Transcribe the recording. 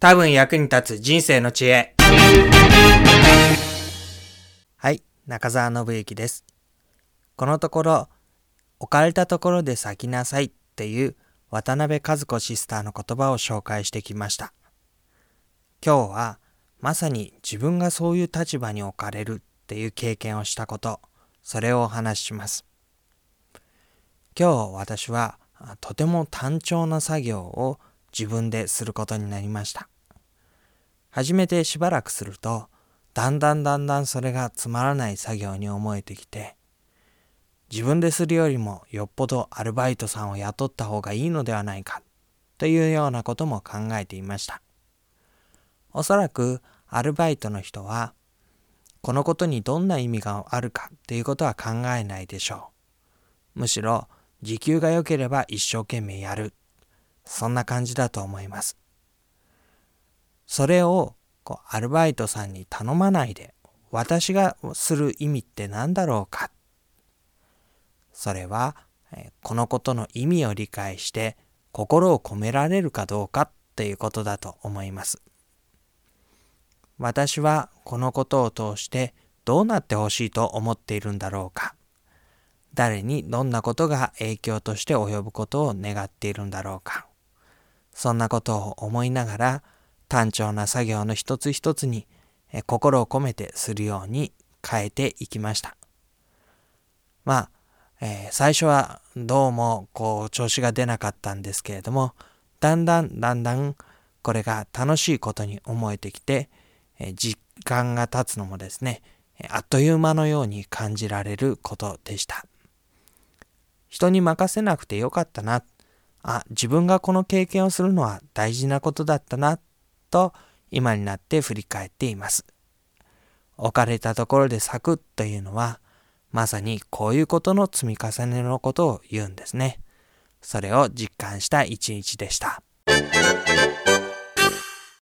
多分役に立つ人生の知恵。はい、中澤信之です。このところ、置かれたところで咲きなさいっていう渡辺和子シスターの言葉を紹介してきました。今日はまさに自分がそういう立場に置かれるっていう経験をしたこと、それをお話しします。今日私はとても単調な作業を自分ですることになりました。始めてしばらくすると、だんだんだんだんそれがつまらない作業に思えてきて、自分でするよりもよっぽどアルバイトさんを雇った方がいいのではないかというようなことも考えていました。おそらくアルバイトの人はこのことにどんな意味があるかということは考えないでしょう。むしろ時給が良ければ一生懸命やる。そんな感じだと思います。それをこうアルバイトさんに頼まないで私がする意味って何だろうか。それはこのことの意味を理解して心を込められるかどうかっていうことだと思います。私はこのことを通してどうなってほしいと思っているんだろうか。誰にどんなことが影響として及ぶことを願っているんだろうか。そんなことを思いながら単調な作業の一つ一つに心を込めてするように変えていきました。まあ、えー、最初はどうもこう調子が出なかったんですけれども、だんだんだんだんこれが楽しいことに思えてきて、えー、実感が経つのもですね、あっという間のように感じられることでした。人に任せなくてよかったな。あ、自分がこの経験をするのは大事なことだったな、と今になって振り返っています。置かれたところで咲くというのは、まさにこういうことの積み重ねのことを言うんですね。それを実感した一日でした。